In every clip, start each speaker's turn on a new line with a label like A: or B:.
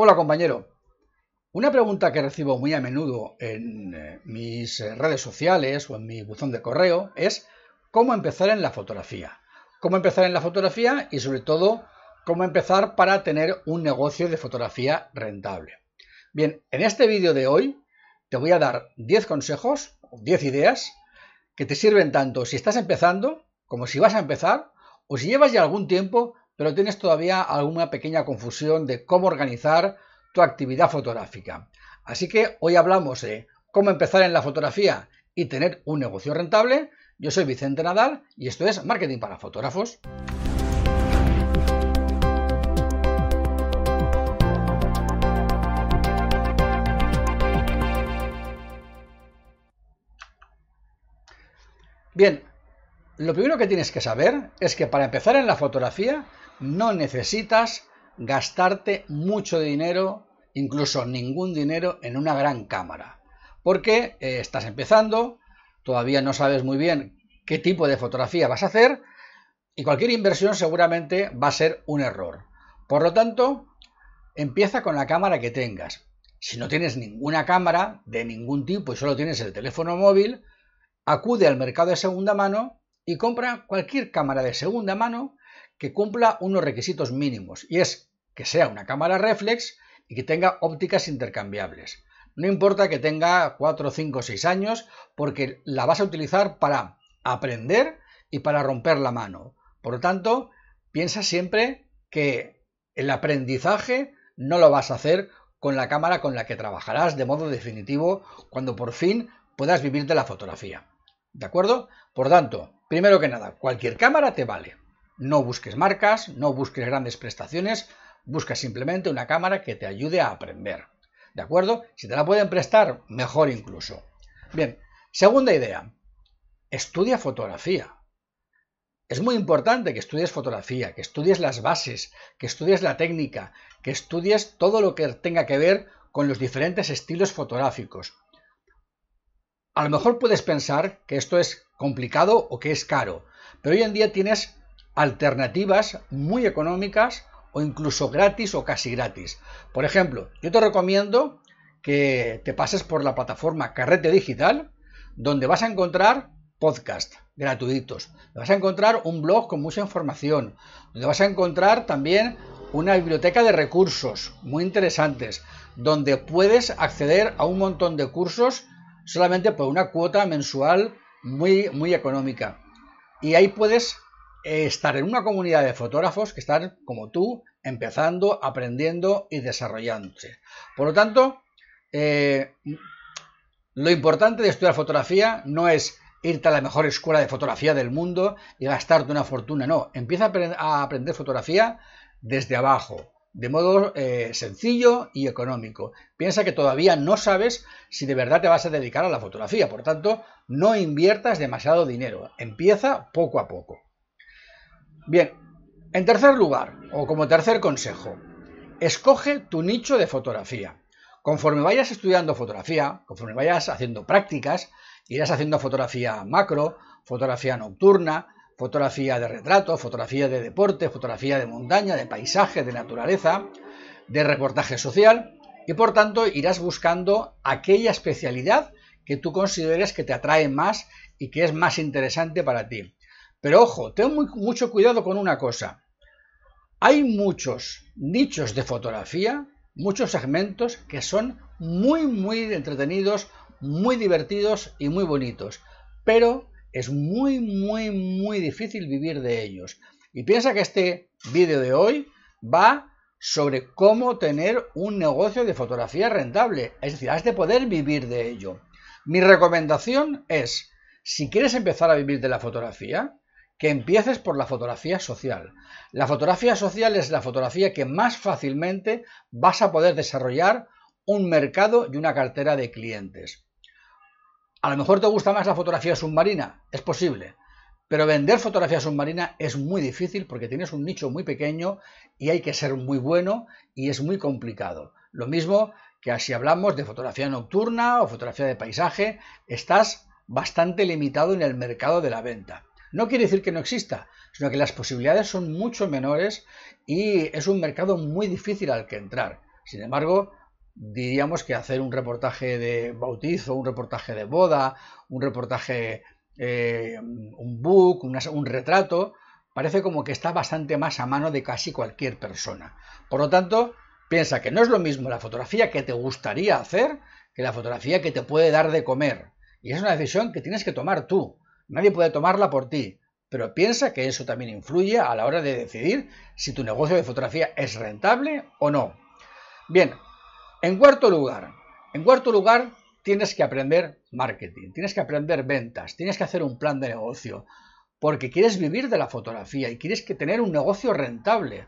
A: Hola compañero. Una pregunta que recibo muy a menudo en eh, mis redes sociales o en mi buzón de correo es cómo empezar en la fotografía. Cómo empezar en la fotografía y sobre todo cómo empezar para tener un negocio de fotografía rentable. Bien, en este vídeo de hoy te voy a dar 10 consejos, 10 ideas que te sirven tanto si estás empezando como si vas a empezar o si llevas ya algún tiempo pero tienes todavía alguna pequeña confusión de cómo organizar tu actividad fotográfica. Así que hoy hablamos de cómo empezar en la fotografía y tener un negocio rentable. Yo soy Vicente Nadal y esto es Marketing para Fotógrafos. Bien, lo primero que tienes que saber es que para empezar en la fotografía no necesitas gastarte mucho dinero, incluso ningún dinero, en una gran cámara. Porque eh, estás empezando, todavía no sabes muy bien qué tipo de fotografía vas a hacer y cualquier inversión seguramente va a ser un error. Por lo tanto, empieza con la cámara que tengas. Si no tienes ninguna cámara de ningún tipo y solo tienes el teléfono móvil, acude al mercado de segunda mano y compra cualquier cámara de segunda mano que cumpla unos requisitos mínimos y es que sea una cámara reflex y que tenga ópticas intercambiables. No importa que tenga 4, 5, 6 años porque la vas a utilizar para aprender y para romper la mano. Por lo tanto, piensa siempre que el aprendizaje no lo vas a hacer con la cámara con la que trabajarás de modo definitivo cuando por fin puedas vivir de la fotografía. ¿De acuerdo? Por tanto, primero que nada, cualquier cámara te vale. No busques marcas, no busques grandes prestaciones, busca simplemente una cámara que te ayude a aprender. ¿De acuerdo? Si te la pueden prestar, mejor incluso. Bien, segunda idea. Estudia fotografía. Es muy importante que estudies fotografía, que estudies las bases, que estudies la técnica, que estudies todo lo que tenga que ver con los diferentes estilos fotográficos. A lo mejor puedes pensar que esto es complicado o que es caro, pero hoy en día tienes alternativas muy económicas o incluso gratis o casi gratis. Por ejemplo, yo te recomiendo que te pases por la plataforma Carrete Digital, donde vas a encontrar podcast gratuitos, vas a encontrar un blog con mucha información, donde vas a encontrar también una biblioteca de recursos muy interesantes, donde puedes acceder a un montón de cursos solamente por una cuota mensual muy, muy económica. Y ahí puedes estar en una comunidad de fotógrafos que están como tú, empezando, aprendiendo y desarrollándose. Por lo tanto, eh, lo importante de estudiar fotografía no es irte a la mejor escuela de fotografía del mundo y gastarte una fortuna, no, empieza a, aprender fotografía desde abajo, de modo eh, sencillo y económico. Piensa que todavía no sabes si de verdad te vas a dedicar a la fotografía, por tanto, no inviertas demasiado dinero, empieza poco a poco. Bien, en tercer lugar, o como tercer consejo, escoge tu nicho de fotografía. Conforme vayas estudiando fotografía, conforme vayas haciendo prácticas, irás haciendo fotografía macro, fotografía nocturna, fotografía de retrato, fotografía de deporte, fotografía de montaña, de paisaje, de naturaleza, de reportaje social, y por tanto irás buscando aquella especialidad que tú consideres que te atrae más y que es más interesante para ti. Pero ojo, ten mucho cuidado con una cosa. Hay muchos nichos de fotografía, muchos segmentos que son muy, muy entretenidos, muy divertidos y muy bonitos. Pero es muy, muy, muy difícil vivir de ellos. Y piensa que este vídeo de hoy va sobre cómo tener un negocio de fotografía rentable. Es decir, has de poder vivir de ello. Mi recomendación es, si quieres empezar a vivir de la fotografía, que empieces por la fotografía social. La fotografía social es la fotografía que más fácilmente vas a poder desarrollar un mercado y una cartera de clientes. A lo mejor te gusta más la fotografía submarina, es posible, pero vender fotografía submarina es muy difícil porque tienes un nicho muy pequeño y hay que ser muy bueno y es muy complicado. Lo mismo que si hablamos de fotografía nocturna o fotografía de paisaje, estás bastante limitado en el mercado de la venta. No quiere decir que no exista, sino que las posibilidades son mucho menores y es un mercado muy difícil al que entrar. Sin embargo, diríamos que hacer un reportaje de bautizo, un reportaje de boda, un reportaje, eh, un book, un retrato, parece como que está bastante más a mano de casi cualquier persona. Por lo tanto, piensa que no es lo mismo la fotografía que te gustaría hacer que la fotografía que te puede dar de comer. Y es una decisión que tienes que tomar tú. Nadie puede tomarla por ti. Pero piensa que eso también influye a la hora de decidir si tu negocio de fotografía es rentable o no. Bien, en cuarto lugar, en cuarto lugar tienes que aprender marketing, tienes que aprender ventas, tienes que hacer un plan de negocio, porque quieres vivir de la fotografía y quieres que tener un negocio rentable.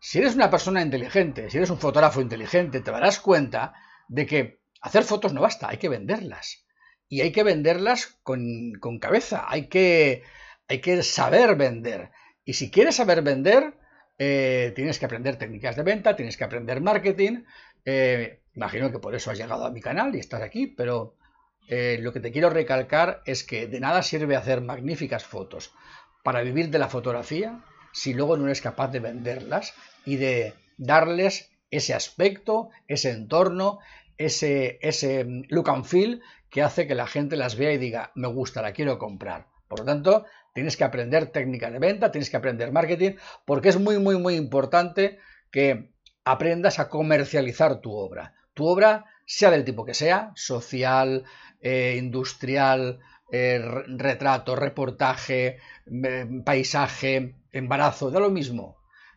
A: Si eres una persona inteligente, si eres un fotógrafo inteligente, te darás cuenta de que hacer fotos no basta, hay que venderlas. Y hay que venderlas con, cabeza, hay que hay que saber vender. Y si quieres saber vender, eh, tienes que aprender técnicas de venta, tienes que aprender marketing. Eh, imagino que por eso has llegado a mi canal y estás aquí, pero eh, lo que te quiero recalcar es que de nada sirve hacer magníficas fotos para vivir de la fotografía si luego no eres capaz de venderlas y de darles ese aspecto, ese entorno, ese, ese look and feel que hace que la gente las vea y diga, me gusta, la quiero comprar. Por lo tanto, tienes que aprender técnica de venta, tienes que aprender marketing, porque es muy, muy, muy importante que aprendas a comercializar tu obra. Tu obra, sea del tipo que sea, social, eh, industrial, eh, retrato, reportaje, paisaje, embarazo, da lo mismo.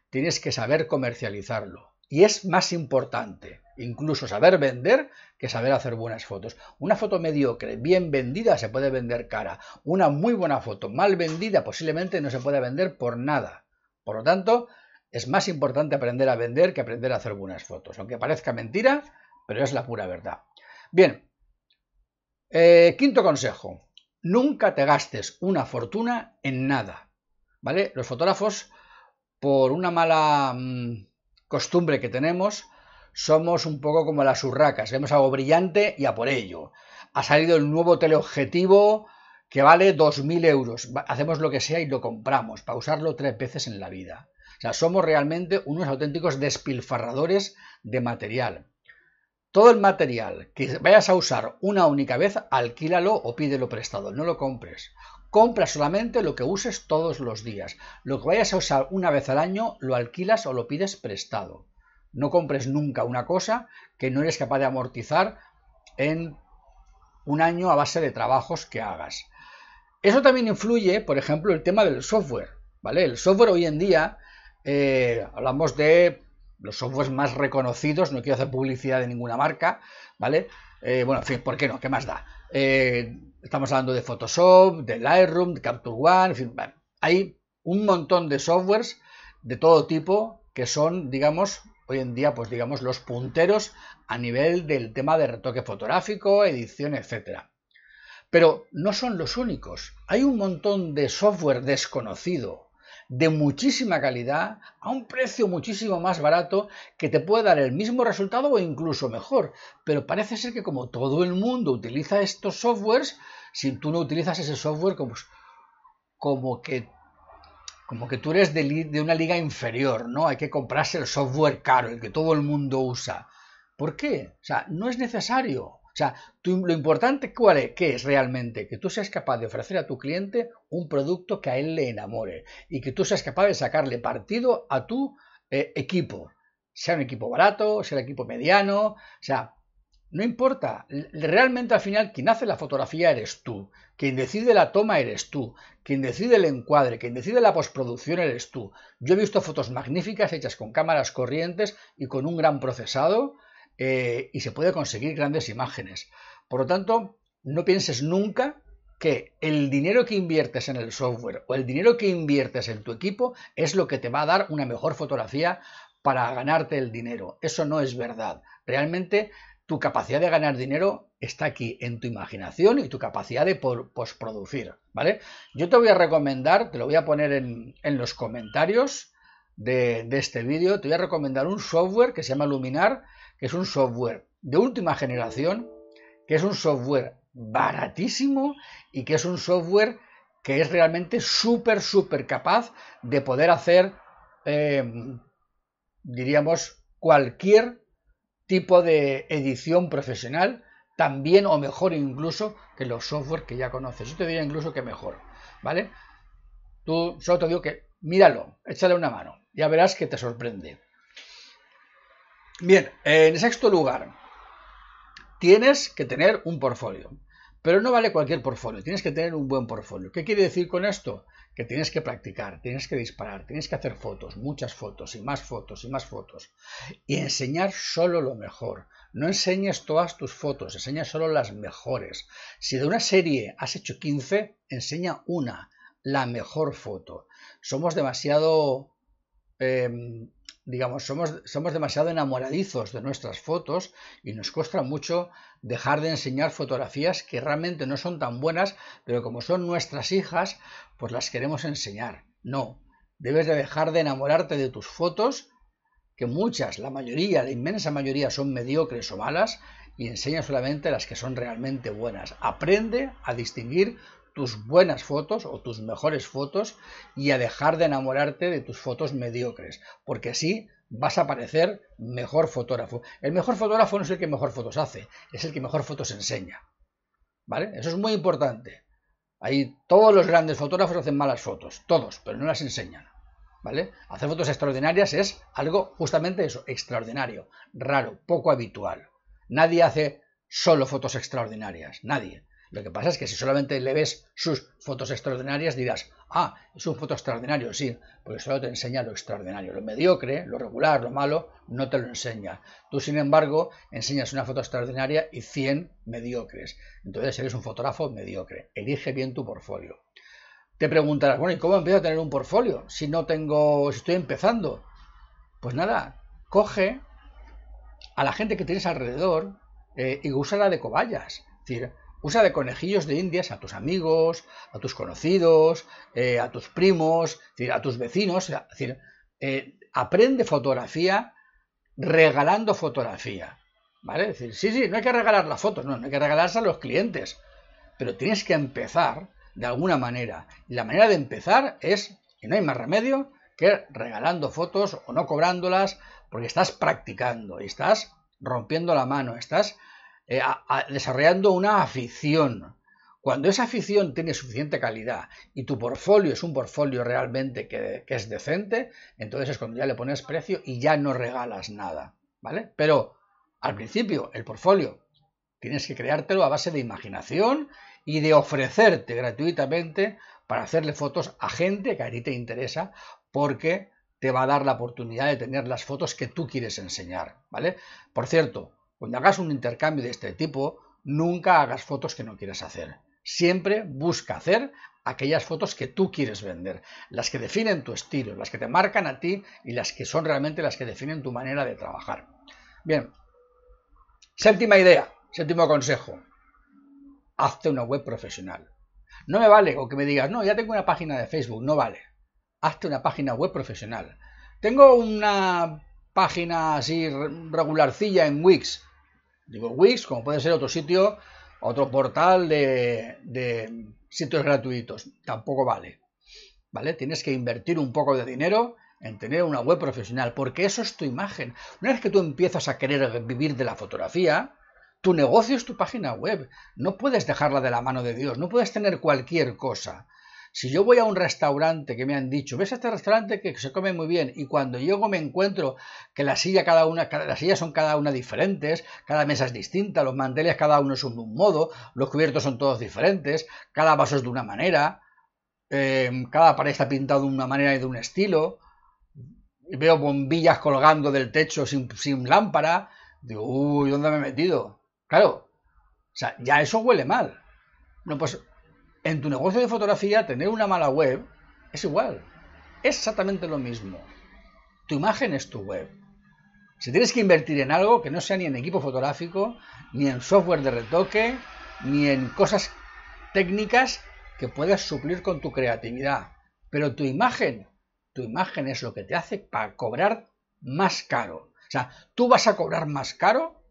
A: Tienes que saber comercializarlo. Y es más importante incluso saber vender que saber hacer buenas fotos. Una foto mediocre, bien vendida, se puede vender cara. Una muy buena foto, mal vendida, posiblemente no se puede vender por nada. Por lo tanto, es más importante aprender a vender que aprender a hacer buenas fotos. Aunque parezca mentira, pero es la pura verdad. Bien, eh, quinto consejo. Nunca te gastes una fortuna en nada. ¿Vale? Los fotógrafos, por una mala mm, costumbre que tenemos, somos un poco como las urracas, vemos algo brillante y a por ello. Ha salido el nuevo teleobjetivo que vale 2.000 euros. Hacemos lo que sea y lo compramos para usarlo tres veces en la vida. O sea, somos realmente unos auténticos despilfarradores de material. Todo el material que vayas a usar una única vez, alquílalo o pídelo prestado, no lo compres. Compra solamente lo que uses todos los días. Lo que vayas a usar una vez al año, lo alquilas o lo pides prestado. No compres nunca una cosa que no eres capaz de amortizar en un año a base de trabajos que hagas. Eso también influye, por ejemplo, el tema del software. ¿vale? El software hoy en día, eh, hablamos de los softwares más reconocidos, no quiero hacer publicidad de ninguna marca, ¿vale? Eh, bueno, en fin, ¿por qué no? ¿Qué más da? Eh, estamos hablando de Photoshop, de Lightroom, de Capture One, en fin, hay un montón de softwares de todo tipo que son, digamos, hoy en día, pues digamos, los punteros a nivel del tema de retoque fotográfico, edición, etcétera. Pero no son los únicos. Hay un montón de software desconocido, de muchísima calidad, a un precio muchísimo más barato, que te puede dar el mismo resultado o incluso mejor. Pero parece ser que como todo el mundo utiliza estos softwares, si tú no utilizas ese software, como, como que como que tú eres de, una liga inferior, ¿no? Hay que comprarse el software caro, el que todo el mundo usa. ¿Por qué? O sea, no es necesario. O sea, lo importante cuál es, ¿qué es realmente? Que tú seas capaz de ofrecer a tu cliente un producto que a él le enamore y que tú seas capaz de sacarle partido a tu eh, equipo. Sea un equipo barato, sea un equipo mediano, o sea, no importa, realmente al final quien hace la fotografía eres tú, quien decide la toma eres tú, quien decide el encuadre, quien decide la postproducción eres tú. Yo he visto fotos magníficas hechas con cámaras corrientes y con un gran procesado eh, y se puede conseguir grandes imágenes. Por lo tanto, no pienses nunca que el dinero que inviertes en el software o el dinero que inviertes en tu equipo es lo que te va a dar una mejor fotografía para ganarte el dinero. Eso no es verdad. Realmente tu capacidad de ganar dinero está aquí en tu imaginación y tu capacidad de postproducir, ¿vale? Yo te voy a recomendar, te lo voy a poner en, los comentarios de, este vídeo, te voy a recomendar un software que se llama Luminar, que es un software de última generación, que es un software baratísimo y que es un software que es realmente súper, súper capaz de poder hacer, eh, diríamos, cualquier tipo de edición profesional también o mejor incluso que los software que ya conoces. Yo te diría incluso que mejor, ¿vale? Tú solo te digo que míralo, échale una mano, ya verás que te sorprende. Bien, en sexto lugar, tienes que tener un portfolio. Pero no vale cualquier portfolio, tienes que tener un buen portfolio. ¿Qué quiere decir con esto? Que tienes que practicar, tienes que disparar, tienes que hacer fotos, muchas fotos y más fotos y más fotos. Y enseñar solo lo mejor. No enseñes todas tus fotos, enseña solo las mejores. Si de una serie has hecho 15, enseña una, la mejor foto. Somos demasiado em, digamos, somos, somos demasiado enamoradizos de nuestras fotos y nos cuesta mucho dejar de enseñar fotografías que realmente no son tan buenas, pero como son nuestras hijas, pues las queremos enseñar. No, debes de dejar de enamorarte de tus fotos, que muchas, la mayoría, la inmensa mayoría son mediocres o malas, y enseña solamente las que son realmente buenas. Aprende a distinguir tus buenas fotos o tus mejores fotos y a dejar de enamorarte de tus fotos mediocres, porque así vas a parecer mejor fotógrafo. El mejor fotógrafo no es el que mejor fotos hace, es el que mejor fotos enseña. ¿Vale? Eso es muy importante. Ahí todos los grandes fotógrafos hacen malas fotos, todos, pero no las enseñan. ¿Vale? Hacer fotos extraordinarias es algo justamente eso, extraordinario, raro, poco habitual. Nadie hace solo fotos extraordinarias, nadie. Lo que pasa es que si solamente le ves sus fotos extraordinarias dirás, ah, es un foto extraordinario, sí, porque solo te enseña lo extraordinario. Lo mediocre, lo regular, lo malo, no te lo enseña. Tú, sin embargo, enseñas una foto extraordinaria y 100 mediocres. Entonces eres un fotógrafo mediocre. Elige bien tu portfolio. Te preguntarás, bueno, ¿y cómo empiezo a tener un portfolio si no tengo, si estoy empezando? Pues nada, coge a la gente que tienes alrededor eh, y úsala de cobayas. Es decir, Usa de conejillos de indias a tus amigos, a tus conocidos, eh, a tus primos, a tus vecinos. Es decir, eh, aprende fotografía regalando fotografía. ¿Vale? decir, sí, sí, no hay que regalar las fotos, no, no hay que regalarse a los clientes. Pero tienes que empezar de alguna manera. Y la manera de empezar es, y no hay más remedio, que regalando fotos o no cobrándolas, porque estás practicando y estás rompiendo la mano, estás eh, desarrollando una afición. Cuando esa afición tiene suficiente calidad y tu portfolio es un portfolio realmente que, es decente, entonces es cuando ya le pones precio y ya no regalas nada, ¿vale? Pero al principio el portfolio tienes que creártelo a base de imaginación y de ofrecerte gratuitamente para hacerle fotos a gente que a ti te interesa porque te va a dar la oportunidad de tener las fotos que tú quieres enseñar, ¿vale? Por cierto, cuando hagas un intercambio de este tipo, nunca hagas fotos que no quieras hacer. Siempre busca hacer aquellas fotos que tú quieres vender, las que definen tu estilo, las que te marcan a ti y las que son realmente las que definen tu manera de trabajar. Bien, séptima idea, séptimo consejo. Hazte una web profesional. No me vale con que me digas, no, ya tengo una página de Facebook, no vale. Hazte una página web profesional. Tengo una página así regularcilla en Wix. Digo Wix, como puede ser otro sitio, otro portal de, sitios gratuitos. Tampoco vale. ¿Vale? Tienes que invertir un poco de dinero en tener una web profesional, porque eso es tu imagen. Una vez que tú empiezas a querer vivir de la fotografía, tu negocio es tu página web. No puedes dejarla de la mano de Dios, no puedes tener cualquier cosa. Si yo voy a un restaurante que me han dicho, ves este restaurante que se come muy bien y cuando llego me encuentro que la silla cada una, las sillas son cada una diferentes, cada mesa es distinta, los manteles cada uno son de un modo, los cubiertos son todos diferentes, cada vaso es de una manera, em, cada pared está pintado de una manera y de un estilo, veo bombillas colgando del techo sin, sin lámpara, digo, uy, ¿dónde me he metido? Claro, o sea, ya eso huele mal. No, pues en tu negocio de fotografía, tener una mala web es igual. Es exactamente lo mismo. Tu imagen es tu web. Si tienes que invertir en algo que no sea ni en equipo fotográfico, ni en software de retoque, ni en cosas técnicas que puedas suplir con tu creatividad. Pero tu imagen, tu imagen es lo que te hace para cobrar más caro. O sea, tú vas a cobrar más caro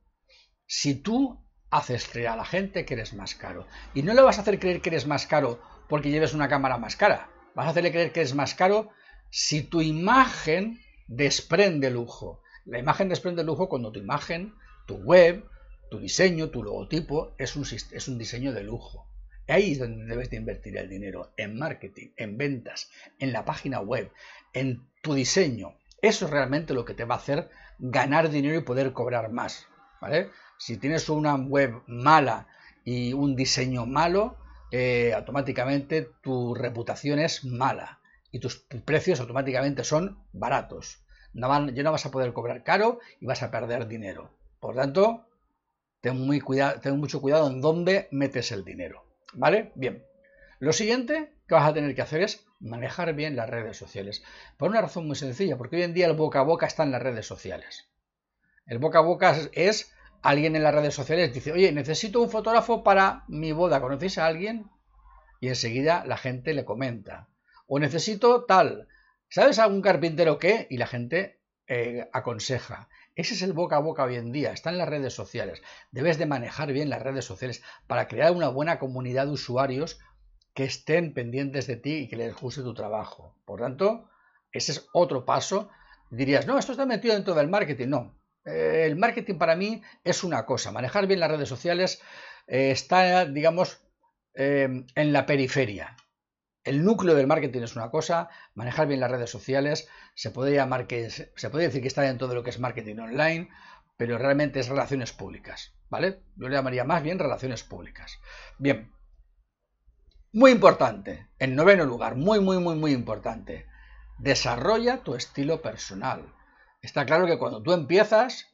A: si tú haces creer a la gente que eres más caro. Y no le vas a hacer creer que eres más caro porque lleves una cámara más cara. Vas a hacerle creer que eres más caro si tu imagen desprende lujo. La imagen desprende lujo cuando tu imagen Tu web, tu diseño, tu logotipo es un, es un diseño de lujo. Ahí es donde debes de invertir el dinero, en marketing, en ventas, en la página web, en tu diseño. Eso es realmente lo que te va a hacer ganar dinero y poder cobrar más. ¿vale? Si tienes una web mala y un diseño malo, eh, automáticamente tu reputación es mala y tus precios automáticamente son baratos. No van, ya no vas a poder cobrar caro y vas a perder dinero. Por tanto, ten, muy ten mucho cuidado en dónde metes el dinero. ¿Vale? Bien. Lo siguiente que vas a tener que hacer es manejar bien las redes sociales. Por una razón muy sencilla, porque hoy en día el boca a boca está en las redes sociales. El boca a boca es alguien en las redes sociales dice, oye, necesito un fotógrafo para mi boda, ¿conocéis a alguien? Y enseguida la gente le comenta. O necesito tal, ¿sabes algún carpintero qué? Y la gente eh, aconseja. Ese es el boca a boca hoy en día, está en las redes sociales. Debes de manejar bien las redes sociales para crear una buena comunidad de usuarios que estén pendientes de ti y que les guste tu trabajo. Por tanto, ese es otro paso. Dirías, no, esto está metido dentro del marketing. No, eh, el marketing para mí es una cosa, manejar bien las redes sociales eh, está, digamos, eh, en la periferia. El núcleo del marketing es una cosa, manejar bien las redes sociales, se puede llamar que se puede decir que está dentro de lo que es marketing online, pero realmente es relaciones públicas, ¿vale? Yo le llamaría más bien relaciones públicas. Bien, muy importante, en noveno lugar, muy, muy, muy, muy importante, desarrolla tu estilo personal. Está claro que cuando tú empiezas,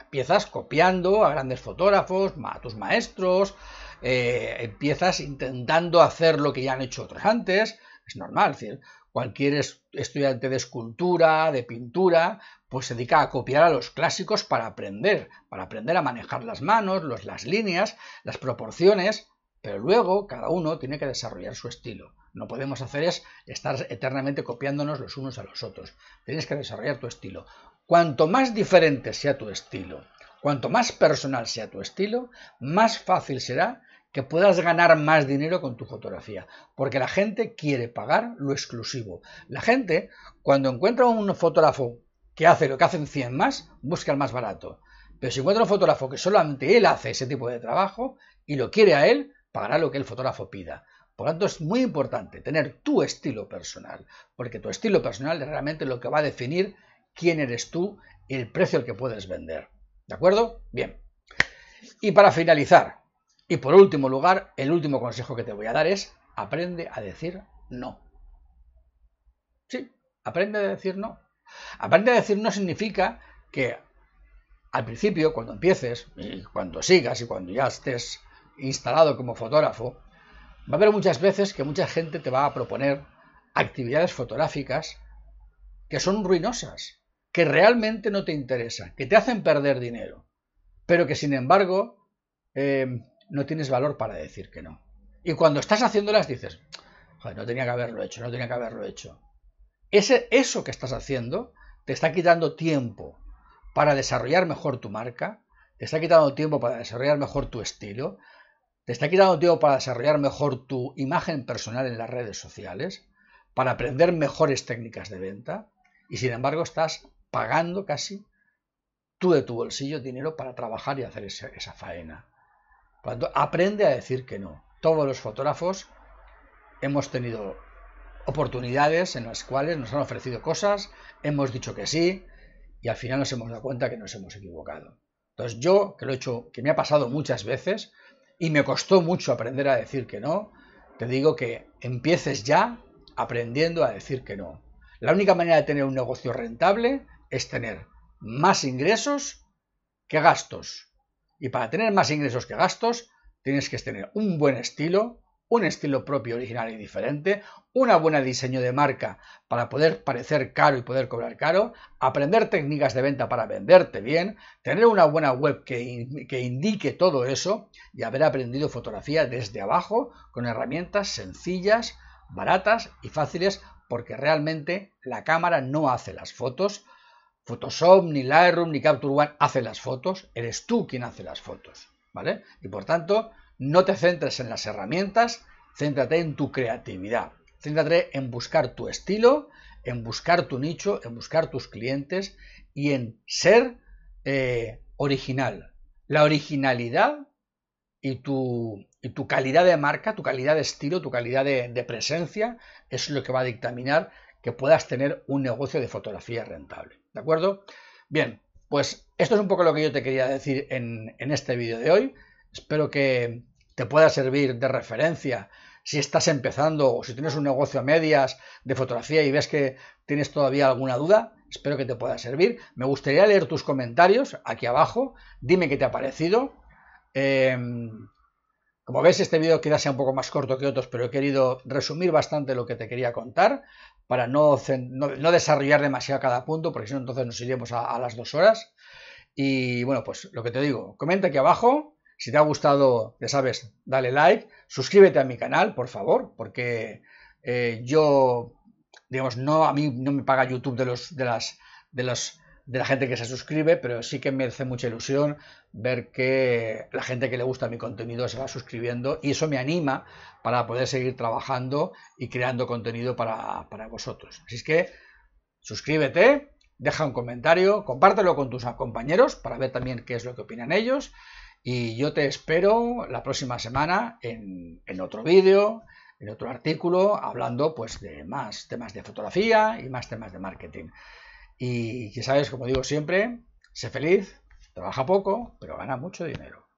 A: empiezas copiando a grandes fotógrafos, a tus maestros, eh, empiezas intentando hacer lo que ya han hecho otros antes, es normal, es cualquier estudiante de escultura, de pintura, pues se dedica a copiar a los clásicos para aprender, para aprender a manejar las manos, los, las líneas, las proporciones, pero luego cada uno tiene que desarrollar su estilo. No podemos hacer es estar eternamente copiándonos los unos a los otros. Tienes que desarrollar tu estilo. Cuanto más diferente sea tu estilo, cuanto más personal sea tu estilo, más fácil será que puedas ganar más dinero con tu fotografía, porque la gente quiere pagar lo exclusivo. La gente, cuando encuentra un fotógrafo que hace lo que hacen 100 más, busca el más barato. Pero si encuentra un fotógrafo que solamente él hace ese tipo de trabajo y lo quiere a él, pagará lo que el fotógrafo pida. Por lo tanto, es muy importante tener tu estilo personal, porque tu estilo personal es realmente lo que va a definir quién eres tú el precio al que puedes vender. ¿De acuerdo? Bien. Y para finalizar, y por último lugar, el último consejo que te voy a dar es aprende a decir no. Sí, aprende a decir no. Aprende a decir no significa que al principio, cuando empieces, y cuando sigas y cuando ya estés instalado como fotógrafo, va a haber muchas veces que mucha gente te va a proponer actividades fotográficas que son ruinosas, que realmente no te interesan, que te hacen perder dinero, pero que sin embargo eh, no tienes valor para decir que no. Y cuando estás haciéndolas dices, no tenía que haberlo hecho, no tenía que haberlo hecho. Ese, eso que estás haciendo te está quitando tiempo para desarrollar mejor tu marca, te está quitando tiempo para desarrollar mejor tu estilo, te está quitando tiempo para desarrollar mejor tu imagen personal en las redes sociales, para aprender mejores técnicas de venta, y sin embargo estás pagando casi tú de tu bolsillo dinero para trabajar y hacer esa, faena. Por tanto, aprende a decir que no. Todos los fotógrafos hemos tenido oportunidades en las cuales nos han ofrecido cosas, hemos dicho que sí y al final nos hemos dado cuenta que nos hemos equivocado. Entonces yo, que lo he hecho, que me ha pasado muchas veces y me costó mucho aprender a decir que no, te digo que empieces ya aprendiendo a decir que no. La única manera de tener un negocio rentable es tener más ingresos que gastos. Y para tener más ingresos que gastos, tienes que tener un buen estilo, un estilo propio, original y diferente, una buena diseño de marca para poder parecer caro y poder cobrar caro, aprender técnicas de venta para venderte bien, tener una buena web que, que indique todo eso y haber aprendido fotografía desde abajo con herramientas sencillas, baratas y fáciles porque realmente la cámara no hace las fotos, Photoshop, ni Lightroom, ni Capture One hace las fotos, eres tú quien hace las fotos, ¿vale? Y por tanto, no te centres en las herramientas, céntrate en tu creatividad, céntrate en buscar tu estilo, en buscar tu nicho, en buscar tus clientes y en ser eh, original, la originalidad y tu, tu, calidad de marca, tu calidad de estilo, tu calidad de, presencia es lo que va a dictaminar que puedas tener un negocio de fotografía rentable. ¿De acuerdo? Bien, pues esto es un poco lo que yo te quería decir en, este vídeo de hoy. Espero que te pueda servir de referencia si estás empezando o si tienes un negocio a medias de fotografía y ves que tienes todavía alguna duda, espero que te pueda servir. Me gustaría leer tus comentarios aquí abajo. Dime qué te ha parecido. Em, como ves, este vídeo quizás sea un poco más corto que otros, pero he querido resumir bastante lo que te quería contar para no, no, desarrollar demasiado cada punto, porque si no, entonces nos iremos a, las dos horas. Y bueno, pues lo que te digo, comenta aquí abajo. Si te ha gustado, ya sabes, dale like, suscríbete a mi canal, por favor, porque eh, yo, digamos, no a mí no me paga YouTube de los de las de los de la gente que se suscribe, pero sí que me hace mucha ilusión ver que la gente que le gusta mi contenido se va suscribiendo y eso me anima para poder seguir trabajando y creando contenido para, vosotros. Así es que suscríbete, deja un comentario, compártelo con tus compañeros para ver también qué es lo que opinan ellos y yo te espero la próxima semana en, en otro vídeo, en otro artículo, hablando pues de más temas de fotografía y más temas de marketing. Y que sabes, como digo siempre, sé feliz, trabaja poco, pero gana mucho dinero.